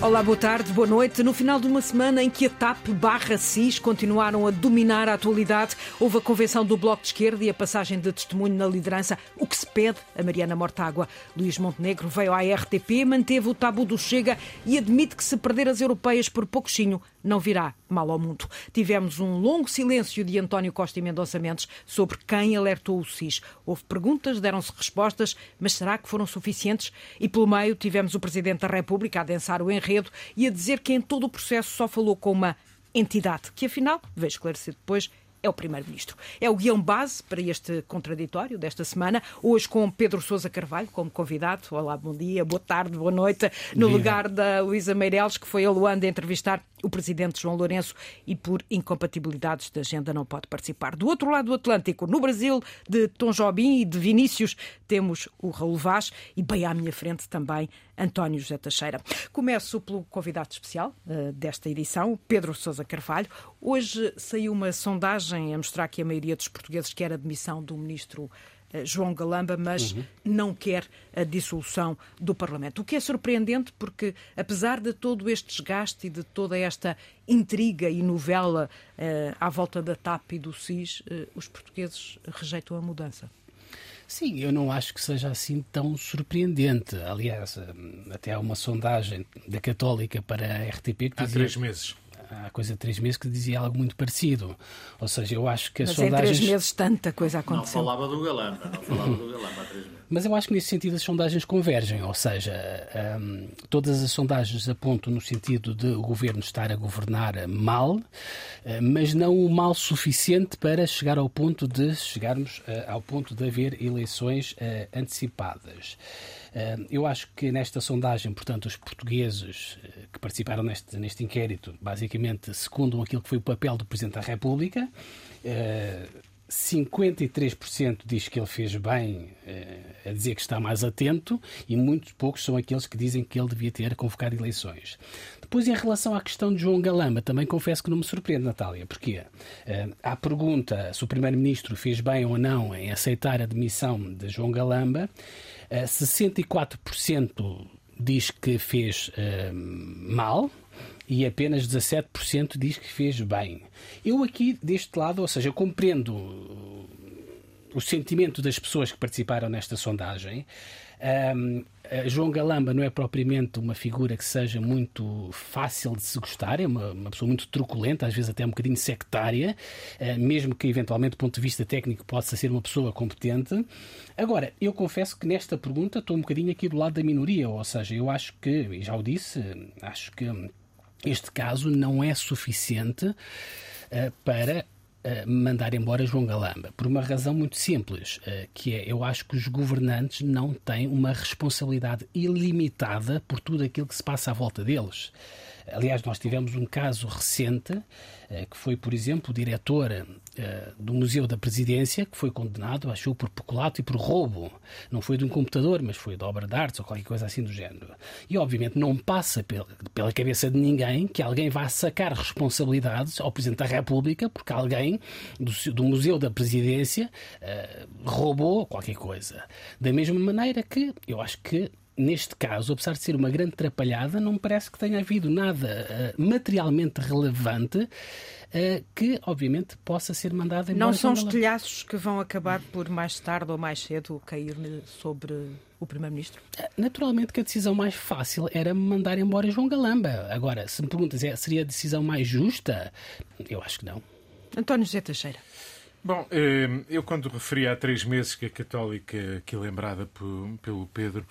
Olá, boa tarde, boa noite. No final de uma semana em que a TAP barra CIS continuaram a dominar a atualidade, houve a convenção do Bloco de Esquerda e a passagem de testemunho na liderança, o que se pede a Mariana Mortágua. Luís Montenegro veio à RTP, manteve o tabu do Chega e admite que se perder as europeias por pouquinho, não virá mal ao mundo. Tivemos um longo silêncio de António Costa e Mendonça Mendes sobre quem alertou o SIS. Houve perguntas, deram-se respostas, mas será que foram suficientes? E pelo meio tivemos o Presidente da República a densar o enredo e a dizer que em todo o processo só falou com uma entidade, que afinal, vejo esclarecer depois, é o Primeiro-Ministro. É o guião base para este contraditório desta semana, hoje com Pedro Sousa Carvalho como convidado. Olá, bom dia, boa tarde, boa noite, no lugar da Luísa Meireles, que foi a Luanda entrevistar o Presidente João Lourenço e por incompatibilidades da agenda não pode participar. Do outro lado do Atlântico, no Brasil, de Tom Jobim e de Vinícius, temos o Raul Vaz e bem à minha frente também António José Teixeira. Começo pelo convidado especial uh, desta edição, Pedro Sousa Carvalho. Hoje saiu uma sondagem a mostrar que a maioria dos portugueses quer a demissão do ministro eh, João Galamba, mas uhum. não quer a dissolução do Parlamento. O que é surpreendente porque, apesar de todo este desgaste e de toda esta intriga e novela uh, à volta da TAP e do SIS, uh, os portugueses rejeitam a mudança. Sim, eu não acho que seja assim tão surpreendente. Aliás, até há uma sondagem da Católica para a RTP que dizia... Há três meses há coisa de três meses que dizia algo muito parecido. Ou seja, eu acho que as Mas sondagens. Em três meses tanta coisa aconteceu. Não falava do Galamba, não falava do Galamba há três meses. Mas eu acho que nesse sentido as sondagens convergem, ou seja, um, todas as sondagens apontam no sentido de o governo estar a governar mal, uh, mas não o mal suficiente para chegar ao ponto de chegarmos uh, ao ponto de haver eleições uh, antecipadas. Eu acho que nesta sondagem, portanto, os portugueses que participaram neste, neste inquérito basicamente secundam aquilo que foi o papel do Presidente da República. 53% diz que ele fez bem a dizer que está mais atento e muito poucos são aqueles que dizem que ele devia ter convocado eleições. Depois, em relação à questão de João Galamba, também confesso que não me surpreende, Natália. Porquê? À pergunta se o Primeiro-Ministro fez bem ou não em aceitar a demissão de João Galamba, 64% diz que fez uh, mal e apenas 17% diz que fez bem. Eu aqui, deste lado, ou seja, compreendo o sentimento das pessoas que participaram nesta sondagem. Um, João Galamba não é propriamente uma figura que seja muito fácil de se gostar, é uma, uma pessoa muito truculenta, às vezes até um bocadinho sectária, uh, mesmo que eventualmente do ponto de vista técnico possa ser uma pessoa competente. Agora, eu confesso que nesta pergunta estou um bocadinho aqui do lado da minoria, ou seja, eu acho que, e já o disse, acho que este caso não é suficiente uh, para mandar embora João Galamba, por uma razão muito simples, que é eu acho que os governantes não têm uma responsabilidade ilimitada por tudo aquilo que se passa à volta deles. Aliás, nós tivemos um caso recente, eh, que foi, por exemplo, o diretor eh, do Museu da Presidência, que foi condenado, achou, por peculato e por roubo. Não foi de um computador, mas foi de obra de artes ou qualquer coisa assim do género. E, obviamente, não passa pela cabeça de ninguém que alguém vá sacar responsabilidades ao Presidente da República porque alguém do, Museu da Presidência uh, roubou qualquer coisa. Da mesma maneira que eu acho que neste caso, apesar de ser uma grande trapalhada, não me parece que tenha havido nada uh, materialmente relevante uh, que, obviamente, possa ser mandado embora. Não são os telhaços que vão acabar por mais tarde ou mais cedo cair sobre o Primeiro-Ministro? Eh, naturalmente que a decisão mais fácil era mandar embora João Galamba. Agora, se me perguntas, é, seria a decisão mais justa? Eu acho que não. António José Teixeira. Bom, eu quando referi há três meses que a Católica, que é lembrada pelo Pedro,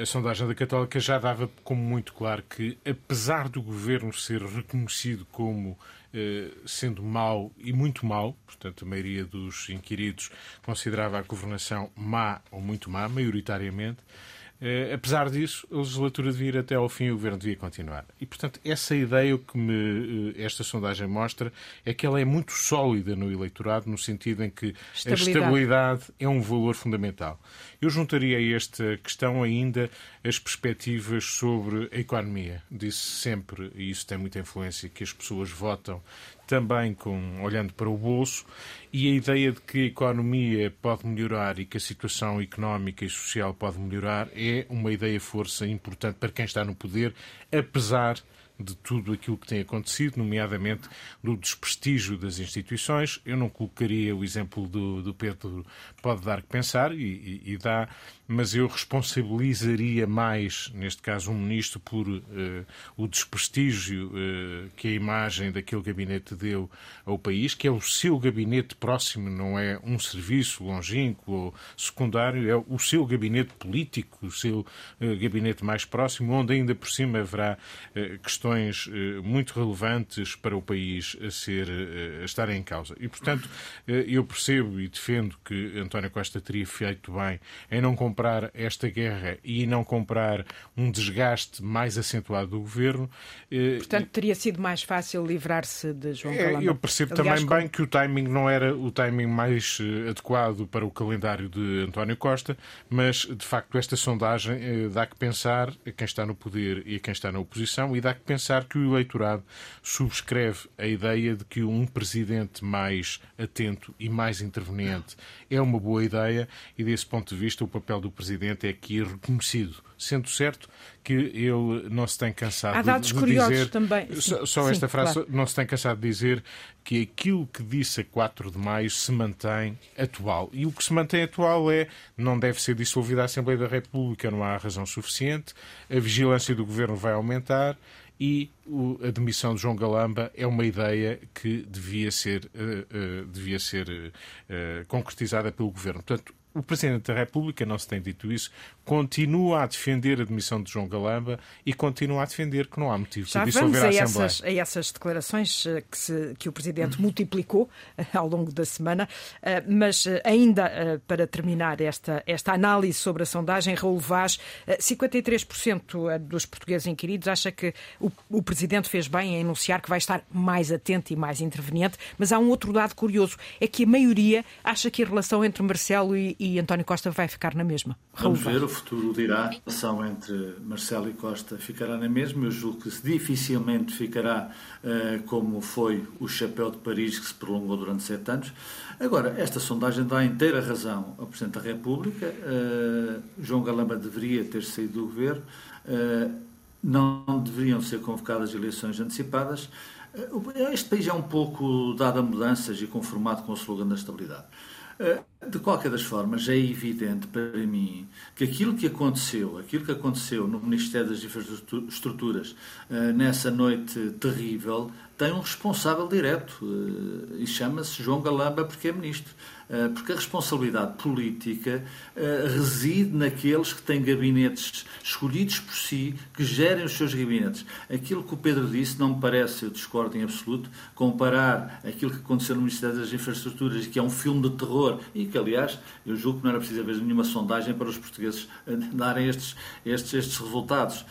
a sondagem da Católica já dava como muito claro que, apesar do governo ser reconhecido como eh, sendo mau e muito mau, portanto, a maioria dos inquiridos considerava a governação má ou muito má, maioritariamente, apesar disso, a legislatura devia ir até ao fim e o governo devia continuar. E, portanto, essa ideia que me, uh, esta sondagem mostra é que ela é muito sólida no eleitorado, no sentido em que estabilidade. a estabilidade é um valor fundamental. Eu juntaria a esta questão ainda as perspectivas sobre a economia. Disse sempre, e isso tem muita influência, que as pessoas votam também com, olhando para o bolso, e a ideia de que a economia pode melhorar e que a situação económica e social pode melhorar é uma ideia força importante para quem está no poder, apesar de tudo aquilo que tem acontecido, nomeadamente do desprestígio das instituições. Eu não colocaria o exemplo do, do Pedro, pode dar que pensar, e, e, e dá, mas eu responsabilizaria mais, neste caso, um ministro por uh, o desprestígio uh, que a imagem daquele gabinete deu ao país, que é o seu gabinete próximo, não é um serviço longínquo ou secundário, é o seu gabinete político, o seu uh, gabinete mais próximo, onde ainda por cima haverá questões muito relevantes para o país a, ser, a estar em causa. E, portanto, eu percebo e defendo que António Costa teria feito bem em não comprar esta guerra e não comprar um desgaste mais acentuado do governo. Eh, Portanto, teria sido mais fácil livrar-se de João Calamba. Eu percebo Aliás, também bem que o timing não era o timing mais eh, adequado para o calendário de António Costa, mas de facto esta sondagem eh, dá que pensar a quem está no poder e a quem está na oposição e dá que pensar que o eleitorado subscreve a ideia de que um presidente mais atento e mais interveniente é uma boa ideia e desse ponto de vista o papel do Presidente é aqui reconhecido, sendo certo que ele não se tem cansado Há dados de, de curiosos dizer, também. Só, só esta frase, claro. não se tem cansado de dizer que aquilo que disse a 4 de maio se mantém atual. E o que se mantém atual é não deve ser dissolvida a Assembleia da República, não há razão suficiente, a vigilância do Governo vai aumentar e a demissão de João Galamba é uma ideia que devia ser, uh, uh, devia ser uh, concretizada pelo Governo. Portanto, o Presidente da República, não se tem dito isso, continua a defender a demissão de João Galamba e continua a defender que não há motivo para dissolver a, a Assembleia. Essas, a essas declarações eh, que, se, que o Presidente multiplicou eh, ao longo da semana, eh, mas ainda para terminar esta, esta análise sobre a sondagem, Raul Vaz, 53% dos portugueses inquiridos acha que o, o Presidente fez bem em anunciar que vai estar mais atento e mais interveniente, mas há um outro dado curioso, é que a maioria acha que a relação entre Marcelo e, e António Costa vai ficar na mesma. Vamos ver, o futuro dirá. A relação entre Marcelo e Costa ficará na mesma. Eu julgo que dificilmente ficará uh, como foi o chapéu de Paris, que se prolongou durante sete anos. Agora, esta sondagem dá inteira razão ao Presidente da República. Uh, João Galamba deveria ter saído do governo. Uh, não deveriam ser convocadas eleições antecipadas. Este país é um pouco dado a mudanças e conformado com o slogan da estabilidade. Eh, de qualquer das formas, é evidente para mim que aquilo que aconteceu, aquilo que aconteceu no Ministério das Infraestruturas eh, nessa noite terrível, tem um responsável direto eh, e chama-se João Galamba porque é ministro. Eh, porque a responsabilidade política eh, reside naqueles que têm gabinetes escolhidos por si, que gerem os seus gabinetes. Aquilo que o Pedro disse não me parece, eu discordo em absoluto, comparar aquilo que aconteceu no Ministério das Infraestruturas, que é um filme de terror, e que, aliás, eu julgo que não era preciso haver nenhuma sondagem para os portugueses eh, darem estes, estes, estes resultados.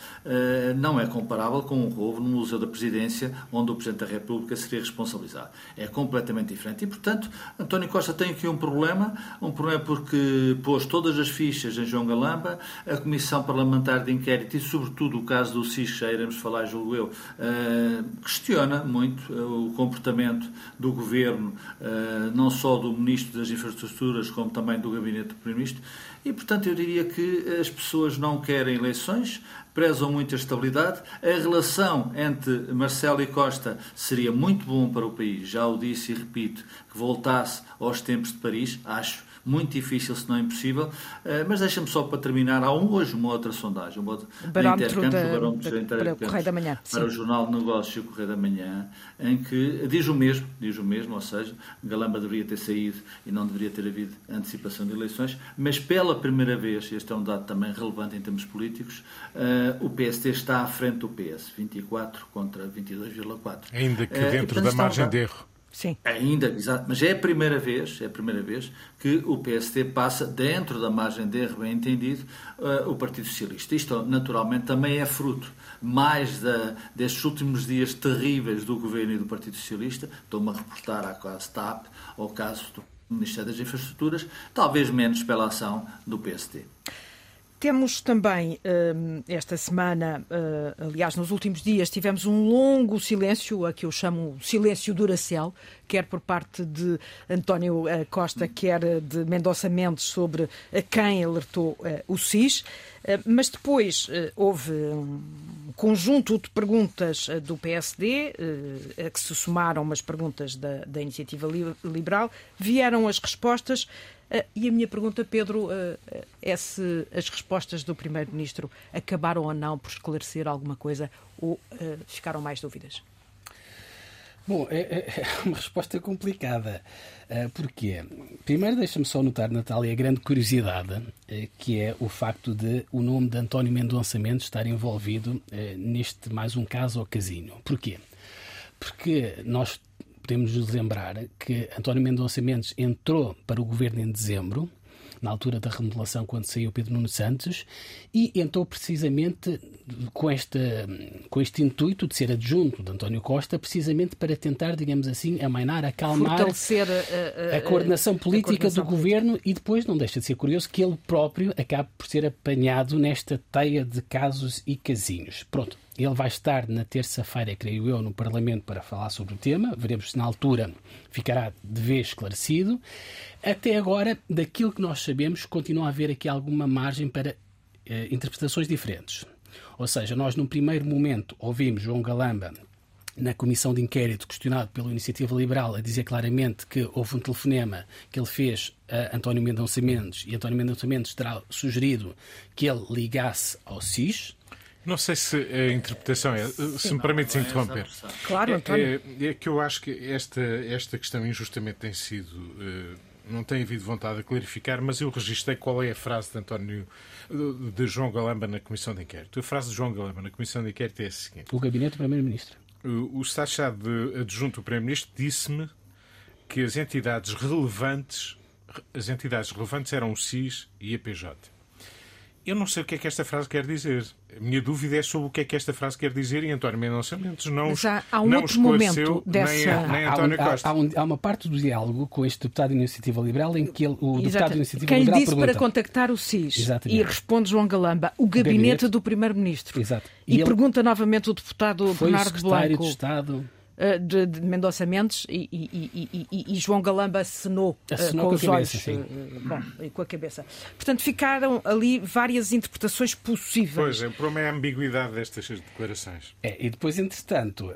Não é comparável com um roubo no Museu da Presidência, onde o Presidente da República seria responsabilizado. É completamente diferente. E, portanto, António Costa tem aqui um problema, um problema porque pôs todas as fichas em João Galamba, a Comissão Parlamentar de Inquérito e, sobretudo, o caso do SIS, já iremos falar, julgo eu, uh, questiona muito uh, o comportamento do Governo, uh, não só do Ministro das Infraestruturas, como também do Gabinete do Primeiro-Ministro, e, portanto, eu diria que as pessoas não querem eleições, prezam muito a estabilidade. A relação entre Marcelo e Costa seria muito bom para o país, já o disse e repito, que voltasse aos tempos de Paris, acho muito difícil, se não impossível. Uh, mas deixa-me só para terminar, há um, hoje uma outra sondagem, uma outra, barómetro da, da, da, para o Correio da Manhã. Para sim. o Jornal de Negócios e o Correio da Manhã, em que diz o mesmo, diz o mesmo, ou seja, Galamba deveria ter saído e não deveria ter havido antecipação de eleições, mas pela primeira vez, este é um dado também relevante em termos políticos, uh, o PST está à frente do PS, 24 contra 22,4. Ainda que dentro uh, da margem de erro. Sim. Ainda, exato. Mas é a primeira vez, é a primeira vez que o PST passa, dentro da margem de erro, bem entendido, uh, o Partido Socialista. Isto, naturalmente, também é fruto mais da, destes últimos dias terríveis do Governo e do Partido Socialista. Estou-me a reportar à caso TAP, ao caso do Ministério das Infraestruturas, talvez menos pela ação do PST. Temos também esta semana, aliás, nos últimos dias, tivemos um longo silêncio, a que eu chamo silêncio duracel, quer por parte de António Costa, quer de Mendonça Mendes, sobre a quem alertou o SIS. Mas depois houve um conjunto de perguntas do PSD, a que se somaram umas perguntas da, da Iniciativa Liberal, vieram as respostas. Uh, e a minha pergunta, Pedro, uh, é se as respostas do Primeiro-Ministro acabaram ou não por esclarecer alguma coisa ou ficaram mais dúvidas? Bom, é, é, é uma resposta complicada. Porquê? Primeiro, deixa-me só notar, Natália, a grande curiosidade, que é o facto de o nome de António Mendonça Mendes estar envolvido neste mais um caso ao casino. Porquê? Porque nós podemos nos lembrar que António Mendonça Mendes entrou para o governo em dezembro, na altura da remodelação, quando saiu Pedro Nuno Santos, e entrou precisamente com, esta, com este intuito de ser adjunto de António Costa, precisamente para tentar, digamos assim, amainar, acalmar a, a, a, a coordenação política a coordenação do política. governo e depois não deixa de ser curioso que ele próprio acabe por ser apanhado nesta teia de casos e casinhos. Pronto, ele vai estar na terça-feira, creio eu, no Parlamento para falar sobre o tema. Veremos se na altura ficará de vez esclarecido. Até agora, daquilo que nós sabemos, continua a haver aqui alguma margem para eh, interpretações diferentes. Ou seja, nós num primeiro momento ouvimos João Galamba na comissão de inquérito, questionado pela Iniciativa Liberal, a dizer claramente que houve um telefonema que ele fez a António Mendonça Mendes e António Mendonça Mendes terá sugerido que ele ligasse ao SIS, não sei se a interpretação é. Se me permites interromper. Claro, é, António. É, é, que eu acho que esta, esta questão injustamente tem sido. Uh, não tem havido vontade de clarificar, mas eu registrei qual é a frase de António de João Galamba na Comissão de Inquérito. A frase de João Galamba na Comissão de Inquérito é a seguinte: O gabinete do Primeiro-Ministro. O, o Estado-Chave adjunto do Primeiro-Ministro disse-me que as entidades relevantes as entidades relevantes eram o SIS e a PJ. Eu não sei o que é que esta frase quer dizer. A minha dúvida é sobre o que é que esta frase quer dizer e António Mendonça Mendes não, Já há um não outro momento dessa... nem, nem António há, Costa. Há, um, há, uma parte do diálogo com este deputado de Iniciativa Liberal em que ele, o Exato. deputado de Iniciativa Quem Liberal disse pergunta... para contactar o SIS Exatamente. e responde João Galamba, o gabinete, gabinete. do Primeiro-Ministro. Exato. E, E ele- pergunta novamente o deputado Foi o Bernardo secretário Blanco de Estado... eh, de, de Mendonça Mendes e, e- e- e- João Galamba assinou, eh, com, com a os cabeça, olhos. sim. eh, bom, e com a cabeça. Portanto, ficaram ali várias interpretações possíveis. Pois é, o problema é a ambiguidade destas declarações. É, e depois, entretanto,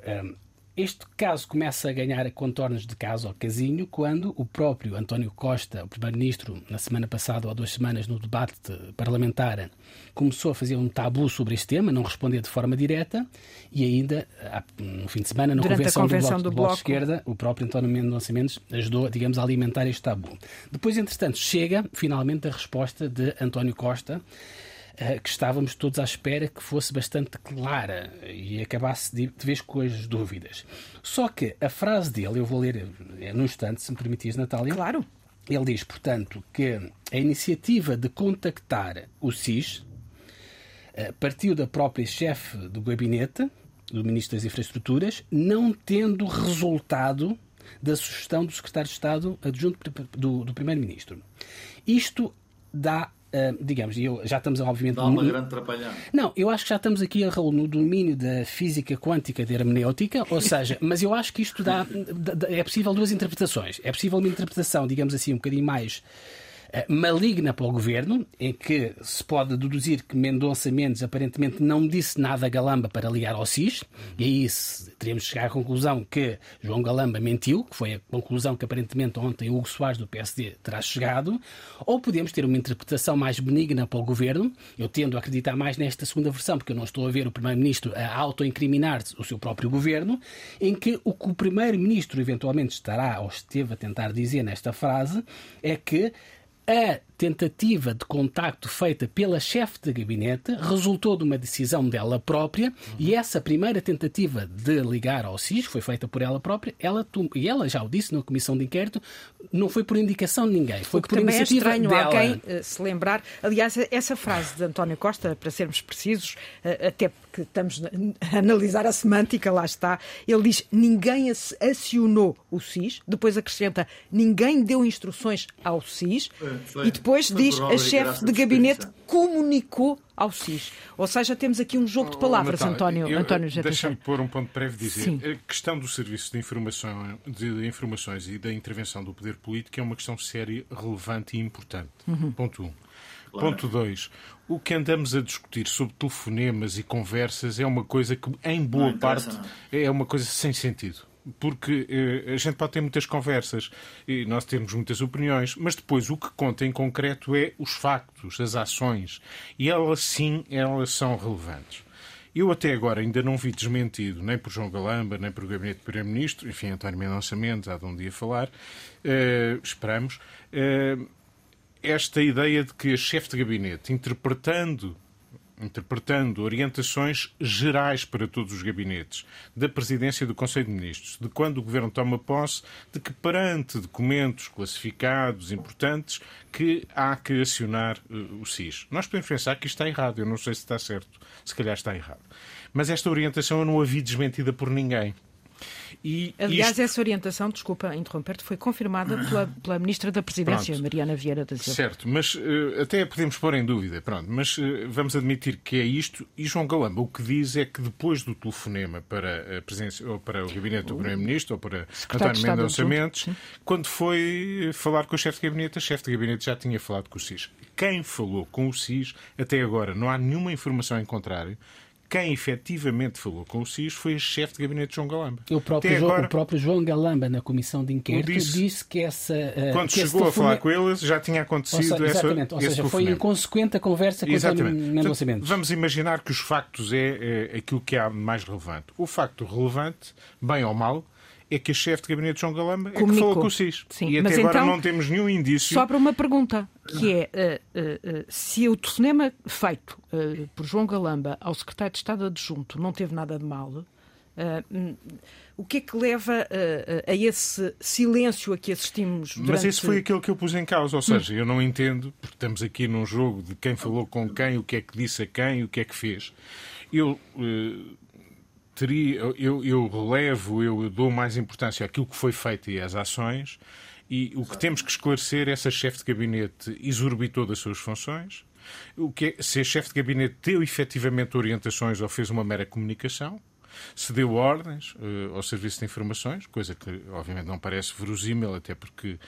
este caso começa a ganhar contornos de caso ao casinho quando o próprio António Costa, o Primeiro-Ministro, na semana passada ou há duas semanas, no debate parlamentar, começou a fazer um tabu sobre este tema, não responder de forma direta e ainda, no fim de semana, na convenção, convenção do, bloco, do Bloco de. Esquerda, o próprio António Mendonça Mendes ajudou, digamos, a alimentar este tabu. Depois, entretanto, chega finalmente a resposta de António Costa, que estávamos todos à espera que fosse bastante clara e acabasse de, de vez com as dúvidas. Só que a frase dele, eu vou ler eh, num instante, se me permitires, Natália. Claro. Ele diz, portanto, que a iniciativa de contactar o SIS eh, partiu da própria chefe do gabinete, do Ministro das Infraestruturas, não tendo resultado da sugestão do Secretário de Estado adjunto do, do Primeiro-Ministro. Isto dá, eh, digamos, e eu, já estamos obviamente... Dá uma no- grande trapalhada. não, eu acho que já estamos aqui, Raul, no domínio da física quântica de hermenêutica, ou seja, mas eu acho que isto dá, é possível duas interpretações. É possível uma interpretação, digamos assim, um bocadinho mais maligna para o governo, em que se pode deduzir que Mendonça Mendes aparentemente não disse nada a Galamba para ligar ao SIS, e aí teríamos de chegar à conclusão que João Galamba mentiu, que foi a conclusão que aparentemente ontem Hugo Soares do PSD terá chegado, ou podemos ter uma interpretação mais benigna para o governo. Eu tendo a acreditar mais nesta segunda versão, porque eu não estou a ver o Primeiro-Ministro a auto-incriminar o seu próprio governo, em que o que o Primeiro-Ministro eventualmente estará ou esteve a tentar dizer nesta frase é que a tentativa de contacto feita pela chefe de gabinete resultou de uma decisão dela própria e essa primeira tentativa de ligar ao SIS foi feita por ela própria. Ela e ela já o disse na comissão de inquérito, não foi por indicação de ninguém, foi O que por também é iniciativa estranho dela. alguém eh, se lembrar. Aliás, essa frase de António Costa, para sermos precisos, eh, até porque estamos a analisar a semântica, lá está, ele diz: ninguém ac- acionou o SIS, depois acrescenta: ninguém deu instruções ao SIS, foi, e depois diz a chefe de gabinete comunicou ao SIS. Ou seja, temos aqui um jogo de oh, palavras, oh, António, eu, António Deixa-me pôr um ponto breve dizer. Sim. A questão do serviço de, informação, de informações e da intervenção do poder político é uma questão séria, relevante e importante. Uhum. Ponto 1. Um. Claro. Ponto 2. O que andamos a discutir sobre telefonemas e conversas é uma coisa que, em boa parte, é uma coisa sem sentido porque eh, a gente pode ter muitas conversas e nós temos muitas opiniões, mas depois o que conta em concreto é os factos, as ações. E elas sim, elas são relevantes. Eu até agora ainda não vi desmentido, nem por João Galamba, nem por Gabinete do Primeiro-Ministro, enfim, António Mendonça Mendes, há de um dia falar, uh, esperamos, uh, esta ideia de que a chefe de gabinete, interpretando interpretando orientações gerais para todos os gabinetes da Presidência do Conselho de Ministros, de quando o Governo toma posse, de que perante documentos classificados importantes que há que acionar uh, o SIS. Nós podemos pensar que isto está errado, eu não sei se está certo, se calhar está errado. Mas esta orientação eu não a vi desmentida por ninguém. E Aliás, isto... essa orientação, desculpa interromper-te, foi confirmada pela, pela Ministra da Presidência, Pronto. Mariana Vieira da Silva. Certo, mas uh, até podemos pôr em dúvida, pronto, mas uh, vamos admitir que é isto. E João Galamba o que diz é que depois do telefonema para a presidência, ou para o gabinete do Primeiro-Ministro, ou para António Mendonça Mendes, quando foi falar com o chefe de gabinete, a chefe de gabinete já tinha falado com o SIS. Quem falou com o SIS até agora, não há nenhuma informação em contrário, quem efetivamente falou com o SIS foi o chefe de gabinete João Galamba. O próprio, João, agora, o próprio João Galamba, na comissão de inquérito, disse, disse que essa. Uh, quando que chegou a falar com eles, já tinha acontecido ou seja, essa. Exatamente, ou seja, foi inconsequente a conversa com exatamente. o Mendonça Mendes. Vamos imaginar que os factos é, é aquilo que há mais relevante. O facto relevante, bem ou mal, é que a chefe de gabinete João Galamba Comunicou. é que falou com o SIS. Sim. E até Mas agora então, não temos nenhum indício. Sobra uma pergunta, que é uh, uh, uh, se o telefonema feito por João Galamba ao secretário de Estado adjunto não teve nada de mal, hum, o que é que leva a esse silêncio a que assistimos durante... Mas esse foi aquilo que eu pus em causa, ou seja, hum. eu não entendo, porque estamos aqui num jogo de quem falou com quem, o que é que disse a quem, o que é que fez. Eu teria, eu, eu relevo, eu dou mais importância àquilo que foi feito e às ações, e o que temos que esclarecer é se a chefe de gabinete exorbitou das suas funções, o que é, se a chefe de gabinete deu efetivamente orientações ou fez uma mera comunicação, se deu ordens uh, ao Serviço de Informações, coisa que obviamente não parece verosímil, até porque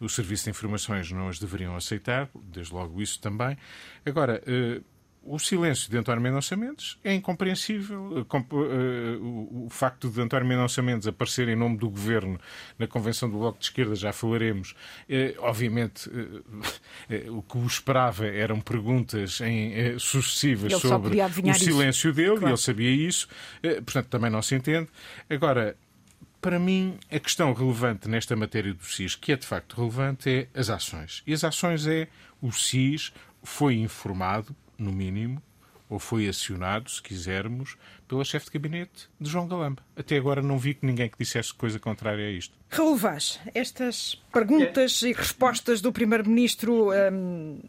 o Serviço de Informações não as deveriam aceitar, desde logo isso também. Agora, uh, o silêncio de António Mendonça Mendes é incompreensível. Eh, eh, o facto de António Mendonça Mendes aparecer em nome do Governo na Convenção do Bloco de Esquerda, já falaremos, eh, obviamente o que o esperava eram perguntas em, sucessivas ele sobre o silêncio isso. dele, claro. e ele sabia isso, portanto também não se entende. Agora, para mim, a questão relevante nesta matéria do SIS, que é de facto relevante, é as ações. E as ações é o SIS foi informado no mínimo, ou foi acionado, se quisermos, pela chefe de gabinete de João Galamba. Até agora não vi que ninguém que dissesse coisa contrária a isto. Raul Vaz, estas perguntas é. e respostas do Primeiro-Ministro hum,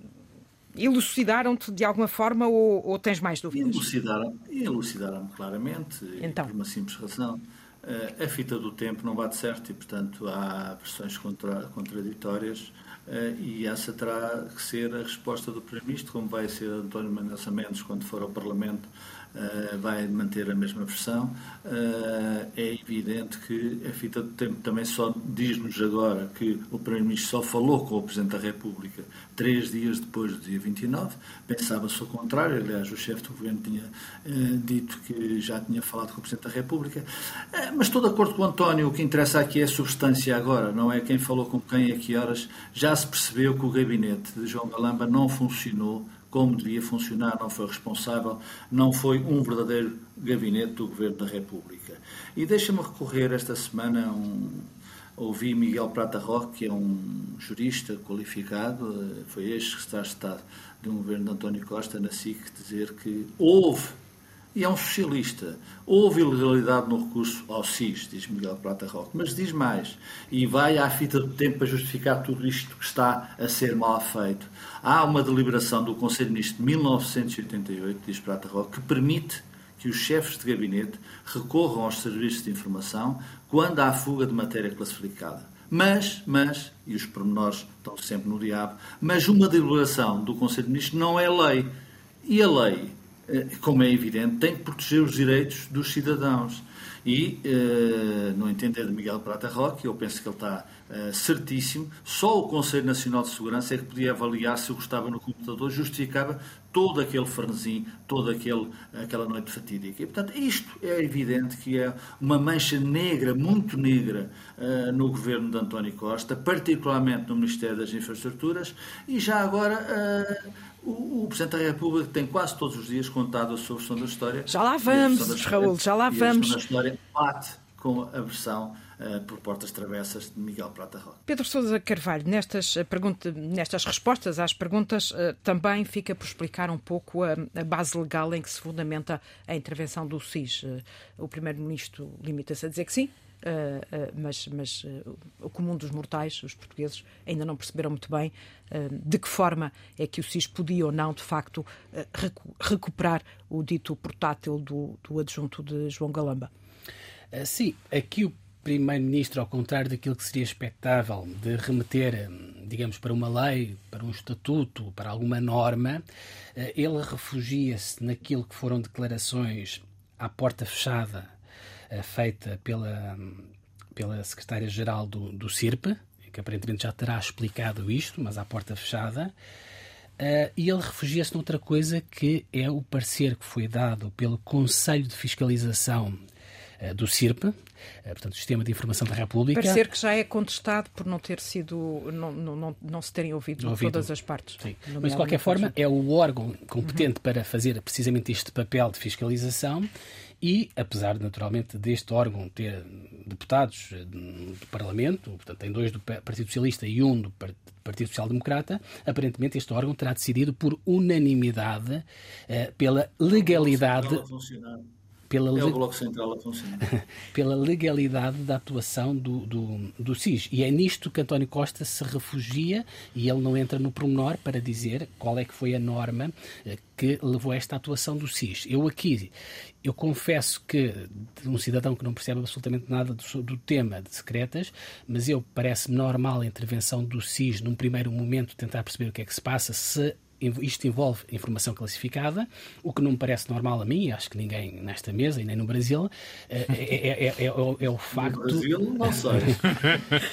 elucidaram-te de alguma forma ou, ou tens mais dúvidas? Elucidaram-me elucidaram claramente, então. por uma simples razão. Eh, a fita do tempo não bate certo e, portanto, há versões contra, contraditórias e essa terá que ser a resposta do Primeiro-Ministro, como vai ser António Mendonça Mendes quando for ao Parlamento uh, vai manter a mesma versão. Uh, é evidente que a fita do tempo também só diz-nos agora que o Primeiro-Ministro só falou com o Presidente da República três dias depois do dia 29. Pensava-se o contrário, aliás, o chefe do Governo tinha uh, dito que já tinha falado com o Presidente da República. mas estou de acordo com o António, o que interessa aqui é a substância agora, não é quem falou com quem e a que horas. Já se percebeu que o gabinete de João Galamba não funcionou como devia funcionar, não foi responsável, não foi um verdadeiro gabinete do Governo da República. E deixa-me recorrer esta semana a um. Ouvi Miguel Prata Roque, que é um jurista qualificado, eh, foi ex-secretário de Estado de um governo de António Costa, na SIC, dizer que houve e é um socialista. Houve ilegalidade no recurso ao SIS, diz Miguel Prata Roque, mas diz mais, e vai à fita do tempo para justificar tudo isto que está a ser mal feito. Há uma deliberação do Conselho de Ministros de 1988, diz Prata Roque, que permite que os chefes de gabinete recorram aos serviços de informação quando há fuga de matéria classificada. Mas, mas, e os pormenores estão sempre no diabo, mas uma deliberação do Conselho de Ministros não é lei. E a lei, como é evidente, tem que proteger os direitos dos cidadãos. E, uh, no entender de Miguel Prata Roque, eu penso que ele está uh, certíssimo, só o Conselho Nacional de Segurança é que podia avaliar se o que estava no computador justificava todo aquele frenesim, toda aquela noite fatídica. E, portanto, isto é evidente que é uma mancha negra, muito negra, no governo de António Costa, particularmente no Ministério das Infraestruturas, e já agora o, o, Presidente da República tem quase todos os dias contado a sua versão da história. Já lá vamos, Raul, já lá vamos. A história bate com a versão uh, por portas travessas de Miguel Prata Roque. Pedro Sousa Carvalho, nestas, eh, pergunta, nestas respostas às perguntas, uh, também fica por explicar um pouco a, a, base legal em que se fundamenta a intervenção do SIS. Uh, o Primeiro-Ministro limita-se a dizer que sim, Uh, uh, mas, mas uh, o comum dos mortais, os portugueses, ainda não perceberam muito bem de que forma é que o SIS podia ou não, de facto, recu recuperar o dito portátil do, do adjunto de João Galamba. sim, aqui o Primeiro-Ministro, ao contrário daquilo que seria expectável de remeter, digamos, para uma lei, para um estatuto, para alguma norma, ele refugia-se naquilo que foram declarações à porta fechada feita pela, pela secretária-geral do, do CIRP, que aparentemente já terá explicado isto, mas à porta fechada. Uh, e ele refugia-se noutra coisa que é o parecer que foi dado pelo Conselho de Fiscalização uh, do CIRP, uh, portanto, o Sistema de Informação da República. Parecer que já é contestado por não ter sido, não, não, não, não se terem ouvido, ouvido. todas as partes. Sim. Mas, de qualquer forma, é o órgão competente uhum. para fazer precisamente este papel de fiscalização e, apesar naturalmente deste órgão ter deputados eh, do Parlamento, portanto tem dois do Partido Socialista e um do Partido Social Democrata, aparentemente este órgão terá decidido por unanimidade eh, pela legalidade pela, é o Bloco Central a funcionar. pela legalidade da atuação do, do, do SIS. E é nisto que António Costa se refugia e ele não entra no pormenor para dizer qual é que foi a norma eh, que levou a esta atuação do SIS. Eu aqui, eu confesso que, um cidadão que não percebe absolutamente nada do, do tema de secretas, mas eu parece-me normal a intervenção do SIS num primeiro momento tentar perceber o que é que se passa, se isto envolve informação classificada, o que não me parece normal a mim, acho que ninguém nesta mesa e nem no Brasil, é, é, é, é o facto. No Brasil, não sei.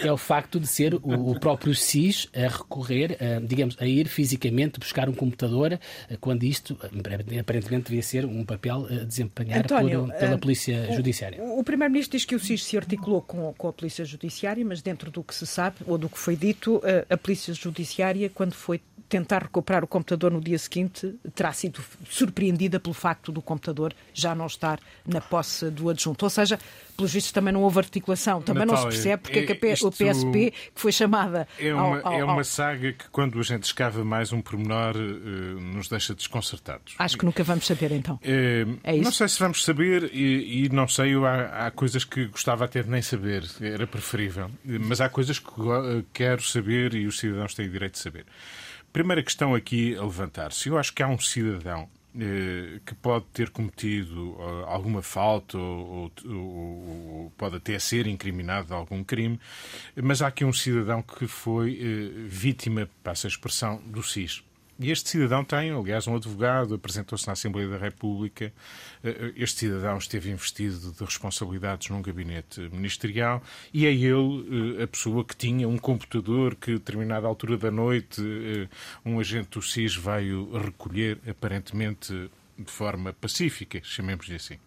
é o facto de ser o, o próprio SIS a recorrer, a, digamos, a ir fisicamente buscar um computador, quando isto aparentemente devia ser um papel a desempenhar António, por, pela Polícia Judiciária. O, o Primeiro-Ministro diz que o SIS se articulou com, com a Polícia Judiciária, mas dentro do que se sabe, ou do que foi dito, a, a Polícia Judiciária, quando foi tentar recuperar o computador no dia seguinte, terá sido surpreendida pelo facto do computador já não estar na posse do adjunto. Ou seja, pelos vistos também não houve articulação. Também Natália, não se percebe porque é, é que o PSP, que foi chamada. É uma, ao, ao, é uma saga que, quando a gente escava mais um pormenor, uh, nos deixa desconcertados. Acho que nunca vamos saber então. Uh, é isso? Não sei se vamos saber e, e não sei, há, há, coisas que gostava até de nem saber, era preferível. Mas há coisas que quero saber e os cidadãos têm o direito de saber. Primeira questão aqui a levantar-se. Eu acho que há um cidadão eh, que pode ter cometido uh, alguma falta ou, ou, ou, pode até ser incriminado de algum crime, mas há aqui um cidadão que foi uh, vítima, passa a expressão, do SIS. E este cidadão tem, aliás, um advogado, apresentou-se na Assembleia da República. Eh, este cidadão esteve investido de responsabilidades num gabinete ministerial e é ele eh, a pessoa que tinha um computador que, a determinada altura da noite, eh, um agente do SIS veio recolher, aparentemente de forma pacífica, chamemos-lhe assim.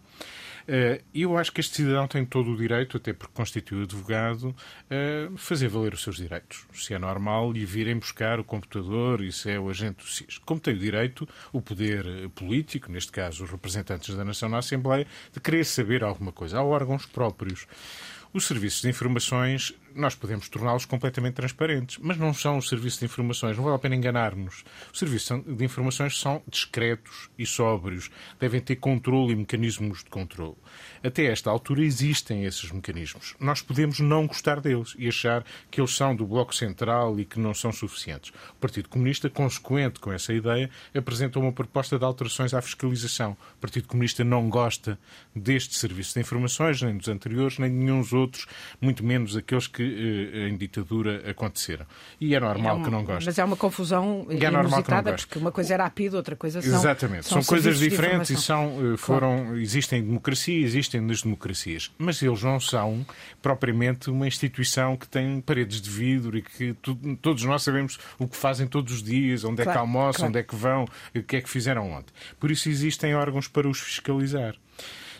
Eh, eu acho que este cidadão tem todo o direito, até porque constitui advogado, a fazer valer os seus direitos. Se é normal lhe virem buscar o computador e se é o agente do SIS. Como tem o direito, o poder político, neste caso os representantes da nação na Assembleia, de querer saber alguma coisa. Há órgãos próprios. Os serviços de informações nós podemos torná-los completamente transparentes, mas não são os serviços de informações, não vale a pena enganar-nos. Os serviços de informações são discretos e sóbrios, devem ter controle e mecanismos de controle. Até esta altura existem esses mecanismos. Nós podemos não gostar deles e achar que eles são do Bloco Central e que não são suficientes. O Partido Comunista, consequente com essa ideia, apresentou uma proposta de alterações à fiscalização. O Partido Comunista não gosta deste serviço de informações, nem dos anteriores, nem de nenhum dos outros, muito menos aqueles que que em ditadura aconteceram. E é normal é um, que não gostem. Mas é uma confusão é inusitada, porque uma coisa era a PID, outra coisa são. Exatamente, são, são coisas diferentes e são, foram, claro. existem democracia, existem nas democracias. Mas eles não são propriamente uma instituição que tem paredes de vidro e que tu, todos nós sabemos o que fazem todos os dias, onde claro, é que almoçam, claro. onde é que vão, o que é que fizeram ontem. Por isso existem órgãos para os fiscalizar.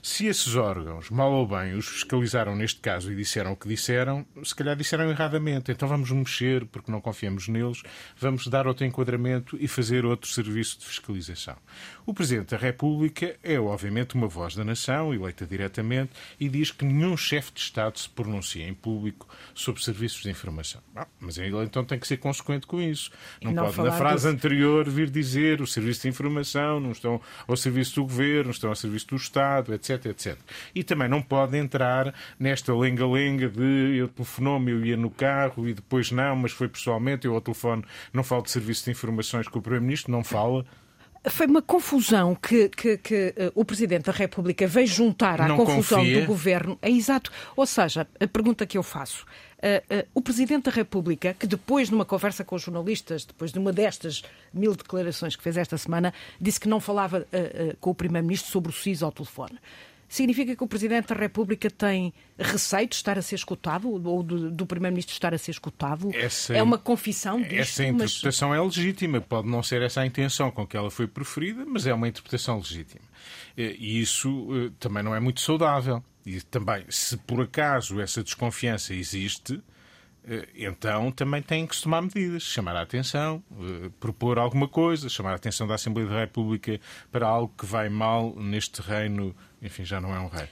Se esses órgãos, mal ou bem, os fiscalizaram neste caso e disseram o que disseram, se calhar disseram erradamente. Então vamos mexer, porque não confiamos neles, vamos dar outro enquadramento e fazer outro serviço de fiscalização. O Presidente da República é, obviamente, uma voz da nação, eleita diretamente, e diz que nenhum chefe de Estado se pronuncia em público sobre serviços de informação. mas ele então tem que ser consequente com isso. Não, não pode, na frase disso. anterior, vir dizer o serviço de informação não estão ao serviço do governo, estão ao serviço do Estado, etc etc, etc. E também não pode entrar nesta lenga-lenga de eu telefonou-me, eu ia no carro e depois não, mas foi pessoalmente, eu ao telefone não falo de serviço de informações com o Primeiro-Ministro, não fala. Foi uma confusão que, que, que uh, o Presidente da República veio juntar à não confusão confia. do Governo. É exato. Ou seja, a pergunta que eu faço. Uh, uh, o Presidente da República, que depois, numa conversa com os jornalistas, depois de uma destas mil declarações que fez esta semana, disse que não falava com o Primeiro-Ministro sobre o SIS ao telefone. Significa que o Presidente da República tem receio de estar a ser escutado ou do, do Primeiro-Ministro estar a ser escutado? Essa, é uma confissão disto, Essa interpretação mas... é legítima. Pode não ser essa a intenção com que ela foi preferida, mas é uma interpretação legítima. E isso eh, também não é muito saudável. E também, se por acaso essa desconfiança existe, eh, então também tem que se tomar medidas, chamar a atenção, eh, propor alguma coisa, chamar a atenção da Assembleia da República para algo que vai mal neste reino enfim, já não é um rei.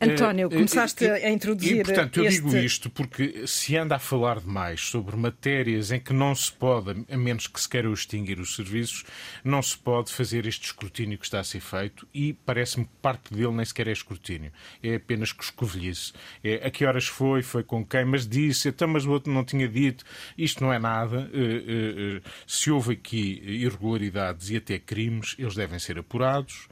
António, eh, começaste a introduzir. E, portanto, eu este... digo isto porque se anda a falar demais sobre matérias em que não se pode, a menos que se queira extinguir os serviços, não se pode fazer este escrutínio que está a ser feito e parece-me que parte dele nem sequer é escrutínio. É apenas coscovilhice. É a que horas foi, foi com quem, mas disse, então, mas o outro não tinha dito. Isto não é nada. Eh, eh, se houve aqui irregularidades e até crimes, eles devem ser apurados,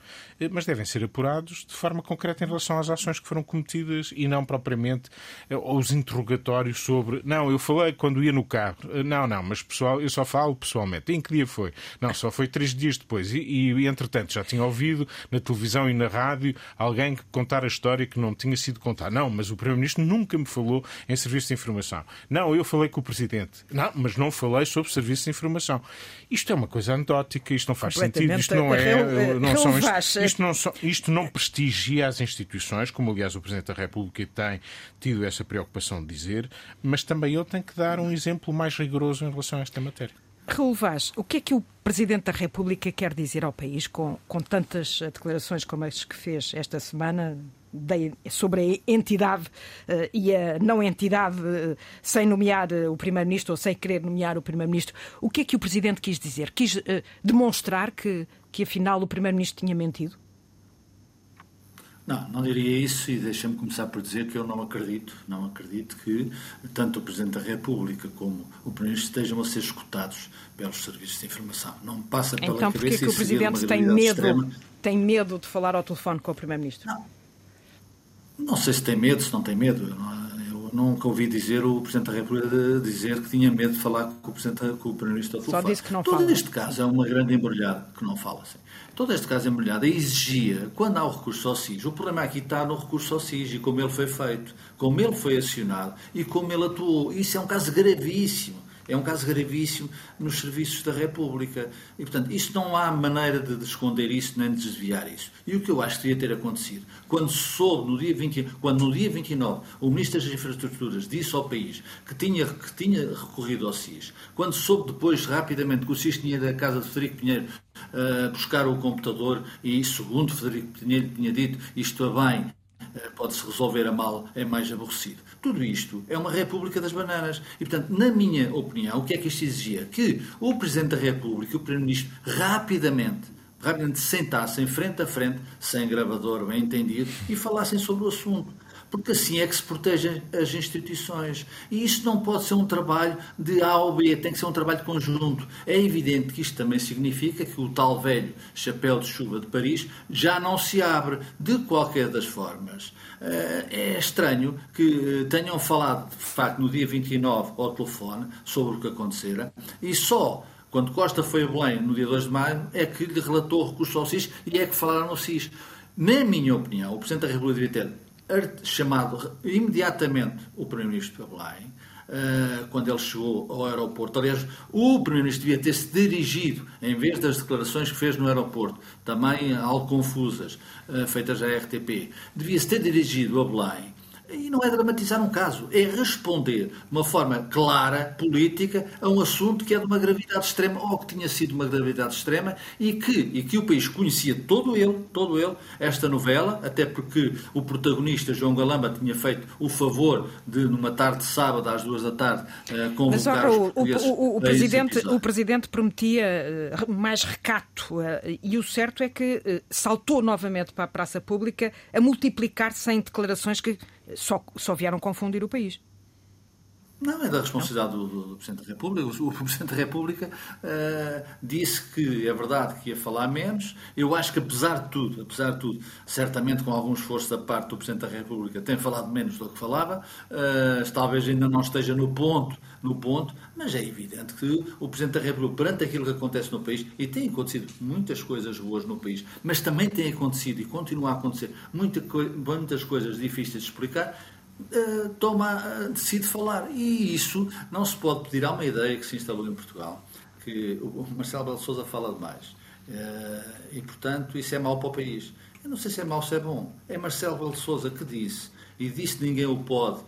mas devem ser apurados de forma concreta em relação às ações que foram cometidas e não propriamente eh, os interrogatórios sobre não, eu falei quando ia no carro. Eh, não, não, mas pessoal, eu só falo pessoalmente. Em que dia foi? Não, só foi três dias depois. E, e entretanto, já tinha ouvido na televisão e na rádio alguém contar a história que não tinha sido contada. Não, mas o Primeiro-Ministro nunca me falou em serviço de informação. Não, eu falei com o Presidente. Não, mas não falei sobre serviço de informação. Isto é uma coisa anedótica, isto não faz sentido, isto não é. Não são, isto, isto, não, isto não prestigia as instituições, como aliás o Presidente da República tem tido essa preocupação de dizer, mas também ele tem que dar um exemplo mais rigoroso em relação a esta matéria. Raul Vaz, o que é que o Presidente da República quer dizer ao país com, com tantas declarações como as que fez esta semana sobre a entidade uh, e a não entidade, uh, sem nomear uh, o Primeiro-Ministro ou sem querer nomear o Primeiro-Ministro? O que é que o Presidente quis dizer? Quis demonstrar que, que afinal o Primeiro-Ministro tinha mentido? Não, não diria isso e deixa-me começar por dizer que eu não acredito, não acredito que tanto o Presidente da República como o Primeiro-Ministro estejam a ser escutados pelos serviços de informação. Não passa pela então, cabeça que o Presidente tem medo, tem medo de falar ao telefone com o Primeiro-Ministro? Não. Não sei se tem medo, se não tem medo. Eu, não, eu nunca ouvi dizer o Presidente da República dizer que tinha medo de falar com o, Presidente, com o Primeiro-Ministro ao telefone. Só disse que não Todo fala. este caso é uma grande embrulhada que não fala. Sim. Todo este caso embrulhado exigia, quando há o recurso ao SIS, o problema aqui está no recurso ao SIS e como ele foi feito, como ele foi acionado e como ele atuou. Isso é um caso gravíssimo. É um caso gravíssimo nos serviços da República. E, portanto, isto não há maneira de esconder isso nem de desviar isso. E o que eu acho que devia ter acontecido, quando soube, no dia 20, quando no dia 29, o Ministro das Infraestruturas disse ao país que tinha, que tinha recorrido ao SIS, quando soube depois, rapidamente, que o SIS tinha ido casa de Frederico Pinheiro uh, buscar o computador e, segundo Frederico Pinheiro tinha dito, isto é bem, eh, pode-se resolver a mal, é mais aborrecido. Tudo isto é uma República das Bananas. E, portanto, na minha opinião, o que é que isto exigia? Que o Presidente da República e o Primeiro-Ministro rapidamente, rapidamente sentassem frente a frente, sem gravador bem entendido, e falassem sobre o assunto. Porque assim é que se protegem as instituições. E isto não pode ser um trabalho de A ou B, tem que ser um trabalho conjunto. É evidente que isto também significa que o tal velho chapéu de chuva de Paris já não se abre de qualquer das formas. Eh, é estranho que tenham falado, de facto, no dia 29 ao telefone sobre o que acontecera e só quando Costa foi a Belém no dia 2 de maio, é que lhe relatou o recurso ao SIS e é que falaram no SIS. Na minha opinião, o Presidente da República devia ter chamado imediatamente o Primeiro-Ministro para Belém, uh, quando ele chegou ao aeroporto. Aliás, o Primeiro-Ministro devia ter-se dirigido, em vez das declarações que fez no aeroporto, também algo confusas, uh, feitas à RTP, devia-se ter dirigido a Belém e não é dramatizar um caso, é responder de uma forma clara, política, a um assunto que é de uma gravidade extrema, ou que tinha sido uma gravidade extrema, e que, e que o país conhecia todo ele, todo ele, esta novela, até porque o protagonista, João Galamba, tinha feito o favor de, numa tarde de sábado, às duas da tarde, eh, convocar Mas, o, o, o, presidente, o Presidente prometia eh, mais recato, eh, e o certo é que saltou novamente para a praça pública a multiplicar-se em declarações que só, só vieram confundir o país. Não, é da responsabilidade do, do, do, Presidente da República. O, o Presidente da República uh, disse que é verdade que ia falar menos. Eu acho que, apesar de tudo, apesar de tudo, certamente com algum esforço da parte do Presidente da República, tem falado menos do que falava. Uh, talvez ainda não esteja no ponto, no ponto, mas é evidente que o Presidente da República, perante aquilo que acontece no país, e tem acontecido muitas coisas boas no país, mas também tem acontecido e continua a acontecer muita, muitas coisas difíceis de explicar, uh, toma, uh, decide falar. E isso não se pode pedir a uma ideia que se instalou em Portugal, que o Marcelo Belo Souza fala demais. Uh, e, portanto, isso é mau para o país. Eu não sei se é mau ou se é bom. É Marcelo Belo Souza que disse, e disse ninguém o pode,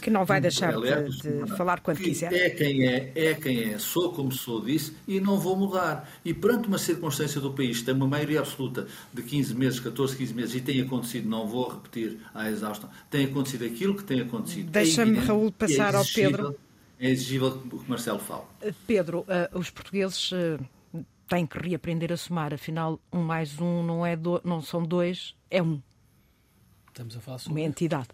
Que não vai deixar aliás, de, de falar quando quiser. É quem é, é quem é, sou como sou, disse, e não vou mudar. E perante uma circunstância do país, tem uma maioria absoluta de 15 meses, 14, 15 meses, e tem acontecido, não vou repetir à exaustão, tem acontecido aquilo que tem acontecido. Deixa-me, é Raul, passar é ao Pedro. É exigível que o Marcelo fale. Eh, Pedro, uh, os portugueses. Uh, têm que reaprender a somar, afinal, um mais um não, é do, não são dois, é um. Estamos a falar sobre. Uma entidade.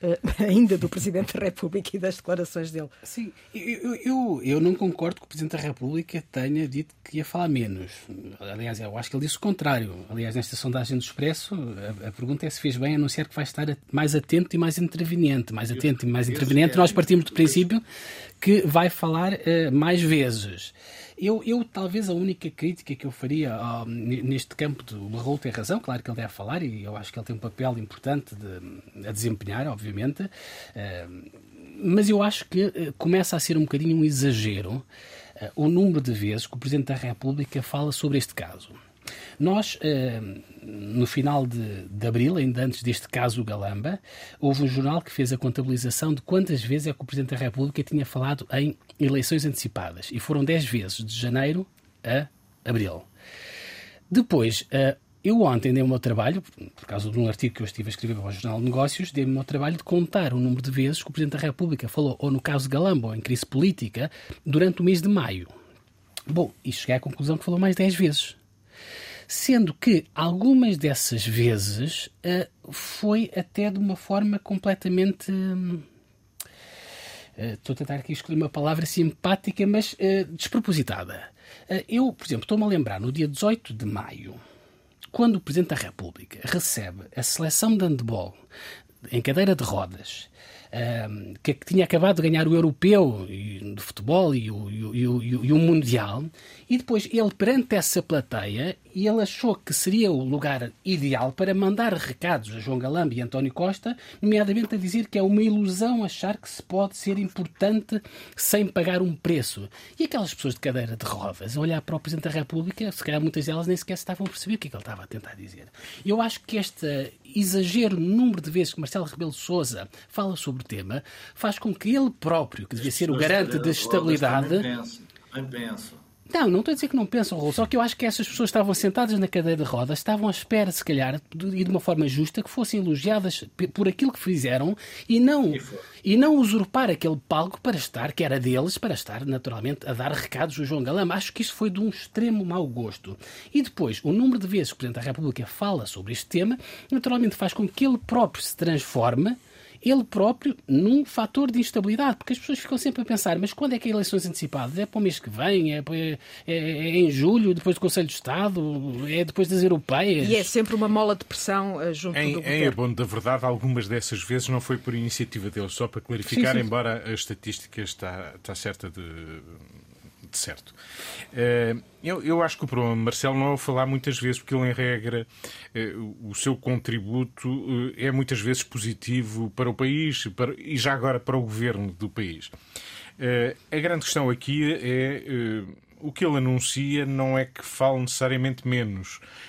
Uh, ainda do Presidente da República e das declarações dele. Sim, eu, eu, eu não concordo que o Presidente da República tenha dito que ia falar menos. Aliás, eu acho que ele disse o contrário. Aliás, nesta sondagem do Expresso, a, a pergunta é se fez bem anunciar que vai estar mais atento e mais interveniente. Mais atento e mais interveniente, nós partimos do princípio que vai falar uh, mais vezes. Eu, eu, talvez a única crítica que eu faria uh, neste campo do Raul tem razão, claro que ele deve falar e eu acho que ele tem um papel importante de, a desempenhar, obviamente, uh, mas eu acho que uh, começa a ser um bocadinho um exagero o número de vezes que o Presidente da República fala sobre este caso. Nós, eh, no final de, de abril, ainda antes deste caso Galamba, houve um jornal que fez a contabilização de quantas vezes é que o Presidente da República tinha falado em eleições antecipadas. E foram 10 vezes, de janeiro a abril. Depois, eh, eu ontem dei o meu trabalho, por causa de um artigo que eu estive a escrever para o Jornal de Negócios, dei o meu trabalho de contar o número de vezes que o Presidente da República falou, ou no caso Galamba, ou em crise política, durante o mês de maio. Bom, e cheguei à conclusão que falou mais 10 vezes sendo que algumas dessas vezes uh, foi até de uma forma completamente. Uh, estou a tentar aqui escolher uma palavra simpática, mas uh, despropositada. eu, por exemplo, estou-me a lembrar no dia 18 de maio, quando o Presidente da República recebe a seleção de handball em cadeira de rodas que tinha acabado de ganhar o europeu de futebol e o, e, o, e o, mundial, e depois ele, perante essa plateia, ele achou que seria o lugar ideal para mandar recados a João Galamba e António Costa, nomeadamente a dizer que é uma ilusão achar que se pode ser importante sem pagar um preço. E aquelas pessoas de cadeira de rodas, a olhar para o Presidente da República, se calhar muitas delas nem sequer estavam a perceber o que, é que ele estava a tentar dizer. Eu acho que este exagero número de vezes que Marcelo Rebelo Sousa fala sobre o tema faz com que ele próprio, que devia ser o garante da estabilidade. Penso. Não, não estou a dizer que não pensam, Raul, só que eu acho que essas pessoas estavam sentadas na cadeira de rodas, estavam à espera, se calhar, e de uma forma justa, que fossem elogiadas por aquilo que fizeram e não, e não usurpar aquele palco para estar, que era deles, para estar, naturalmente, a dar recados ao João Galamba. Acho que isso foi de um extremo mau gosto. E depois, o número de vezes que o Presidente da República fala sobre este tema, naturalmente faz com que ele próprio se transforme ele próprio num fator de instabilidade, porque as pessoas ficam sempre a pensar, mas quando é que há eleições antecipadas? É para o mês que vem? É, é, é, em julho, depois do Conselho de Estado? É depois das europeias? E é sempre uma mola de pressão uh, junto em, do governo. Em abono da verdade, algumas dessas vezes não foi por iniciativa dele, só para clarificar, sim, sim. embora a estatística está, está certa de, de certo. Uh, eu, eu acho que o problema, Marcelo, não é falar muitas vezes, porque ele, em regra, eh, o seu contributo eh, é muitas vezes positivo para o país para, e já agora para o governo do país. Eh, a grande questão aqui é o que ele anuncia não é que fale necessariamente menos eh,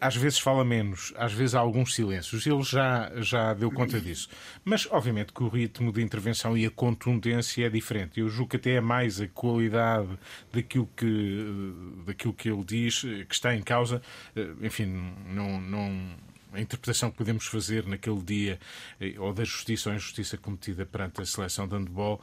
às vezes fala menos, às vezes há alguns silêncios. Ele já, já deu conta disso. Mas, obviamente, que o ritmo de intervenção e a contundência é diferente. Eu julgo que até é mais a qualidade daquilo que, daquilo que ele diz que está em causa. Eh, enfim, não. não a interpretação que podemos fazer naquele dia, eh, ou da justiça ou injustiça cometida perante a seleção de handball,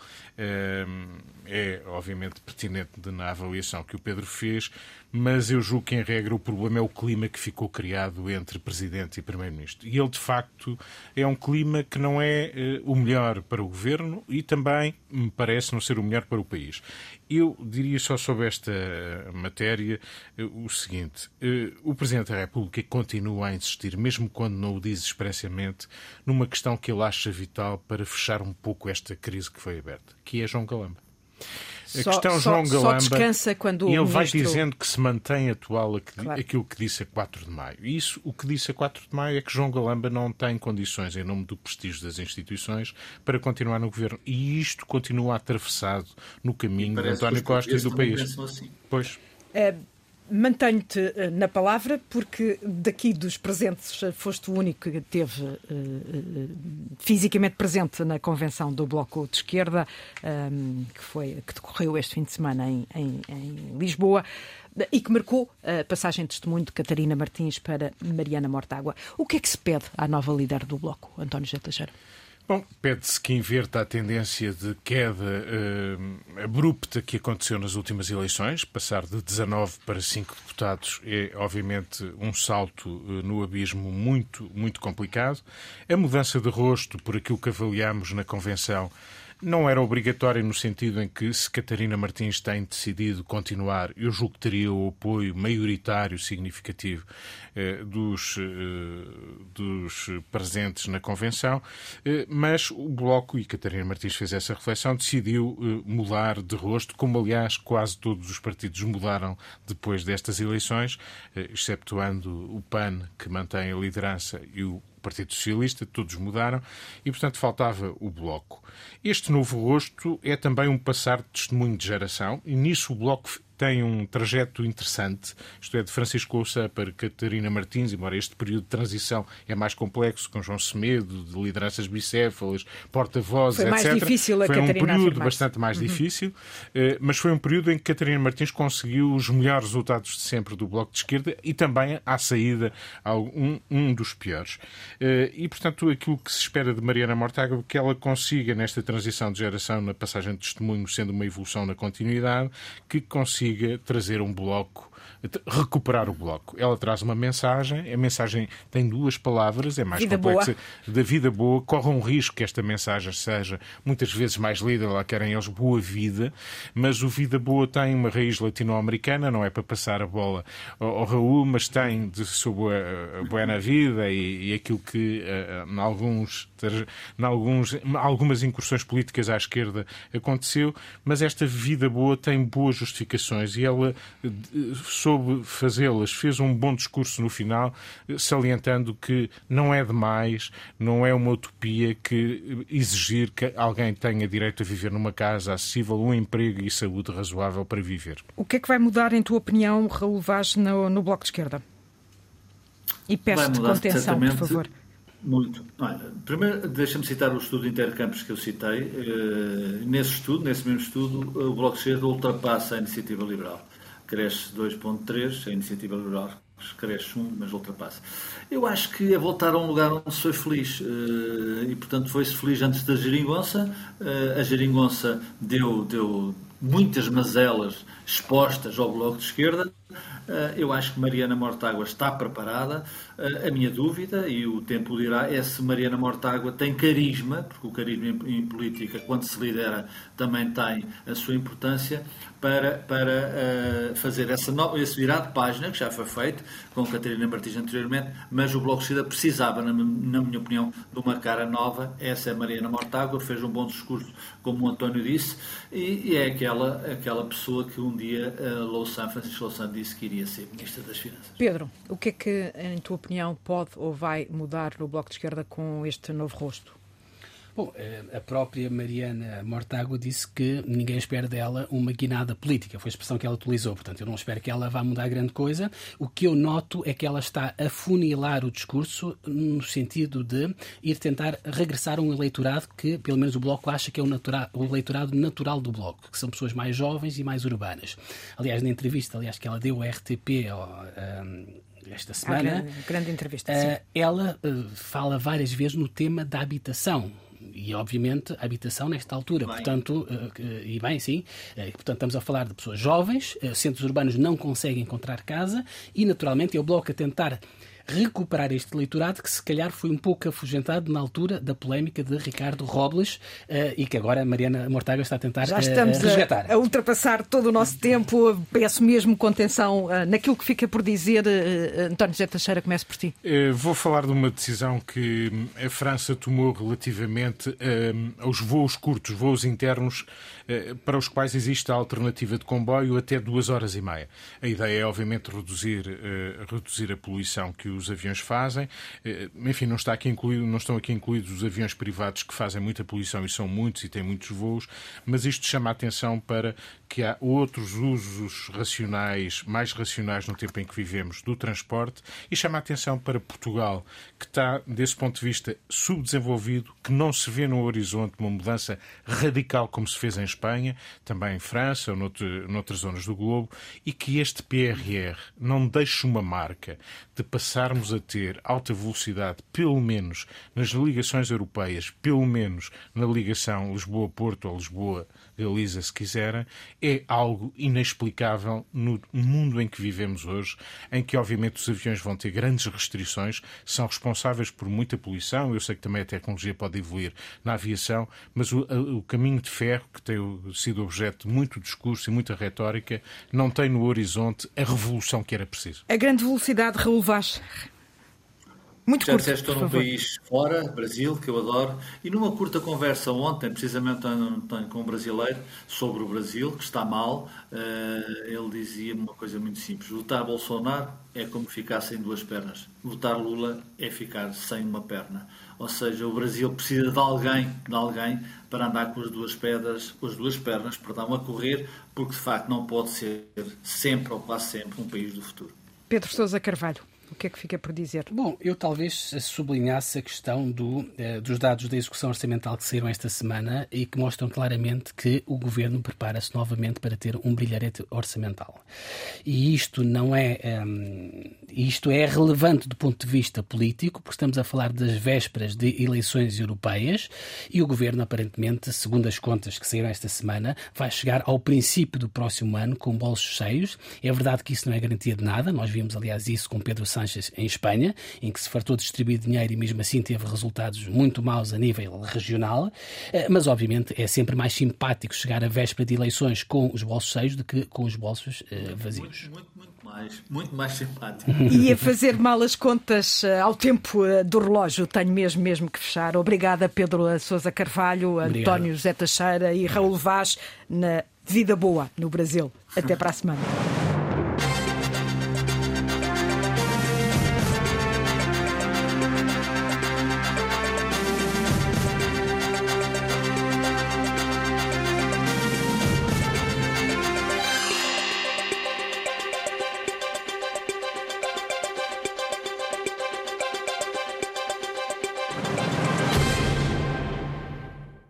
é obviamente pertinente na avaliação que o Pedro fez, mas eu julgo que, em regra, o problema é o clima que ficou criado entre Presidente e Primeiro-Ministro. E ele, de facto, é um clima que não é uh, o melhor para o Governo e também me parece não ser o melhor para o país. Eu diria só sobre esta matéria uh, o seguinte: uh, o Presidente da República continua a insistir, mesmo quando não o diz expressamente, numa questão que ele acha vital para fechar um pouco esta crise que foi aberta, que é João Galamba. A só, questão só, João Galamba. Só descansa quando e ele ministro... vai dizendo que se mantém atual claro. aquilo que disse a 4 de maio. E isso, o que disse a 4 de maio é que João Galamba não tem condições, em nome do prestígio das instituições, para continuar no governo. E isto continua atravessado no caminho de António Costa e do país. Assim. Pois. É Mantenho-te eh, na palavra, porque daqui dos presentes eh, foste o único que teve uh, uh, fisicamente presente na convenção do Bloco de Esquerda, um, que, foi, que decorreu este fim de semana em, em, em Lisboa e que marcou a passagem de testemunho de Catarina Martins para Mariana Mortágua. O que é que se pede à nova líder do Bloco, António José Teixeira? Bom, pede-se que inverta a tendência de queda uh, abrupta que aconteceu nas últimas eleições. Passar de 19 para 5 deputados é, obviamente, um salto uh, no abismo muito, muito complicado. A mudança de rosto, por aquilo que avaliamos na Convenção, não era obrigatório no sentido em que, se Catarina Martins tem decidido continuar, eu julgo que teria o apoio maioritário significativo eh, dos, eh, dos presentes na Convenção, eh, mas o Bloco, e Catarina Martins fez essa reflexão, decidiu eh, mudar de rosto, como aliás quase todos os partidos mudaram depois destas eleições, eh, exceptuando o PAN, que mantém a liderança, e o Partido Socialista, todos mudaram e, portanto, faltava o Bloco. Este novo rosto é também um passar de testemunho de geração e nisso o Bloco tem um trajeto interessante, isto é, de Francisco Ouça para Catarina Martins, embora este período de transição é mais complexo, com João Semedo, de lideranças bicéfalas, porta-vozes, etc. Foi mais difícil a foi Catarina um período bastante mais uhum. difícil, eh, mas foi um período em que Catarina Martins conseguiu os melhores resultados de sempre do Bloco de Esquerda e também, à saída, um, um dos piores. Eh, e, portanto, aquilo que se espera de Mariana Mortágua é que ela consiga, nesta transição de geração, na passagem de testemunho, sendo uma evolução na continuidade, que consiga consiga trazer um bloco recuperar o bloco. Ela traz uma mensagem, a mensagem tem duas palavras, é mais vida complexa. Boa. Da vida boa, corre um risco que esta mensagem seja muitas vezes mais lida, lá querem eles boa vida, mas o vida boa tem uma raiz latino-americana, não é para passar a bola ao, ao Raul, mas tem de sobre a, a buena vida e, e aquilo que uh, em alguns, em alguns, algumas incursões políticas à esquerda aconteceu, mas esta vida boa tem boas justificações e ela soube fazê-las, fez um bom discurso no final, salientando que não é demais, não é uma utopia que exigir que alguém tenha direito a viver numa casa acessível, um emprego e saúde razoável para viver. O que é que vai mudar, em tua opinião, Raul Vaz, no, no Bloco de Esquerda? E peço-te contenção, por favor. Muito. Olha, primeiro, deixa-me citar o estudo de intercampos que eu citei. Uh, nesse estudo, nesse mesmo estudo, o Bloco de Esquerda ultrapassa a iniciativa liberal. Cresce 2,3%, a iniciativa liberal cresce 1, mas ultrapassa. Eu acho que é voltar a um lugar onde se foi feliz. E, portanto, foi-se feliz antes da geringonça. A geringonça deu, deu muitas mazelas expostas ao Bloco de Esquerda. Eh, eu acho que Mariana Mortágua está preparada. Eh, a minha dúvida, e o tempo dirá, é se Mariana Mortágua tem carisma, porque o carisma em política, quando se lidera, também tem a sua importância, para, para uh, fazer essa esse virado de página, que já foi feito com Catarina Martins anteriormente, mas o Bloco de Esquerda precisava, na, minha opinião, de uma cara nova. Essa é Mariana Mortágua, fez um bom discurso, como o António disse, e, e é aquela, aquela pessoa que um dia uh, Louçã, Francisco Louçã disse que iria ser Ministra das Finanças. Pedro, o que é que, em tua opinião, pode ou vai mudar no Bloco de Esquerda com este novo rosto? Bom, eh, a própria Mariana Mortágua disse que ninguém espera dela uma guinada política. Foi a expressão que ela utilizou. Portanto, eu não espero que ela vá mudar grande coisa. O que eu noto é que ela está a funilar o discurso no sentido de ir tentar regressar a um eleitorado que, pelo menos o Bloco acha que é o, o eleitorado natural do Bloco, que são pessoas mais jovens e mais urbanas. Aliás, na entrevista aliás, que ela deu à RTP, ao, esta semana. Grande, grande, entrevista. Uh, ela uh, fala várias vezes no tema da habitação e obviamente a habitação nesta altura. Bem. Portanto, eh, e bem, sim, eh, portanto estamos a falar de pessoas jovens, eh, centros urbanos não conseguem encontrar casa e naturalmente é o Bloco a tentar recuperar este eleitorado que se calhar foi um pouco afugentado na altura da polémica de Ricardo Robles uh, e que agora a Mariana Mortágua está a tentar Já estamos uh, resgatar. A, ultrapassar todo o nosso tempo. Peço mesmo contenção uh, naquilo que fica por dizer. António José Teixeira, comece por ti. vou falar de uma decisão que a França tomou relativamente aos voos curtos, voos internos, para os quais existe a alternativa de comboio até duas horas e meia. A ideia é, obviamente, reduzir, reduzir a poluição que o os aviões fazem. Eh, enfim, não, está aqui incluído, não estão aqui incluídos os aviões privados que fazem muita poluição e são muitos e têm muitos voos, mas isto chama a atenção para que há outros usos racionais, mais racionais no tempo em que vivemos, do transporte e chama a atenção para Portugal, que está, desse ponto de vista, subdesenvolvido, que não se vê no horizonte uma mudança radical como se fez em Espanha, também em França ou noutro, noutras zonas do globo, e que este PRR não deixe uma marca de passarmos a ter alta velocidade, pelo menos nas ligações europeias, pelo menos na ligação Lisboa-Porto ou Lisboa-Galiza, se quiserem, é algo inexplicável no mundo em que vivemos hoje, em que, obviamente, os aviões vão ter grandes restrições, são responsáveis por muita poluição. Eu sei que também a tecnologia pode evoluir na aviação, mas o, o caminho de ferro, que tem sido objeto de muito discurso e muita retórica, não tem no horizonte a revolução que era preciso. A grande velocidade, Vaz. Muito Já curto, estou num país fora, Brasil, que eu adoro, e numa curta conversa ontem, precisamente com um brasileiro, sobre o Brasil, que está mal, eh, ele dizia-me uma coisa muito simples: votar Bolsonaro é como ficar sem duas pernas, votar Lula é ficar sem uma perna. Ou seja, o Brasil precisa de alguém, de alguém para andar com as duas pedras, com as duas pernas, perdão, a correr, porque de facto não pode ser sempre ou quase sempre um país do futuro. Pedro Sousa Carvalho. Que é que fica por dizer? Bom, eu talvez sublinhasse a questão do, eh, dos dados da execução orçamental que saíram esta semana e que mostram claramente que o governo prepara-se novamente para ter um brilharete orçamental. E isto não é. Um, isto é relevante do ponto de vista político, porque estamos a falar das vésperas de eleições europeias e o governo, aparentemente, segundo as contas que saíram esta semana, vai chegar ao princípio do próximo ano com bolsos cheios. É verdade que isso não é garantia de nada, nós vimos, aliás, isso com Pedro Sánchez em Espanha, em que se fartou distribuir dinheiro e mesmo assim teve resultados muito maus a nível regional. Eh, mas, obviamente, é sempre mais simpático chegar à véspera de eleições com os bolsos cheios do que com os bolsos uh, vazios. Muito, muito, muito mais, muito mais simpático. E a fazer mal as contas uh, ao tempo do relógio, tenho mesmo, mesmo que fechar. Obrigada, Pedro Sousa Carvalho, Obrigado. António José Teixeira e Raul Vaz, na Vida Boa, no Brasil. Até para a semana.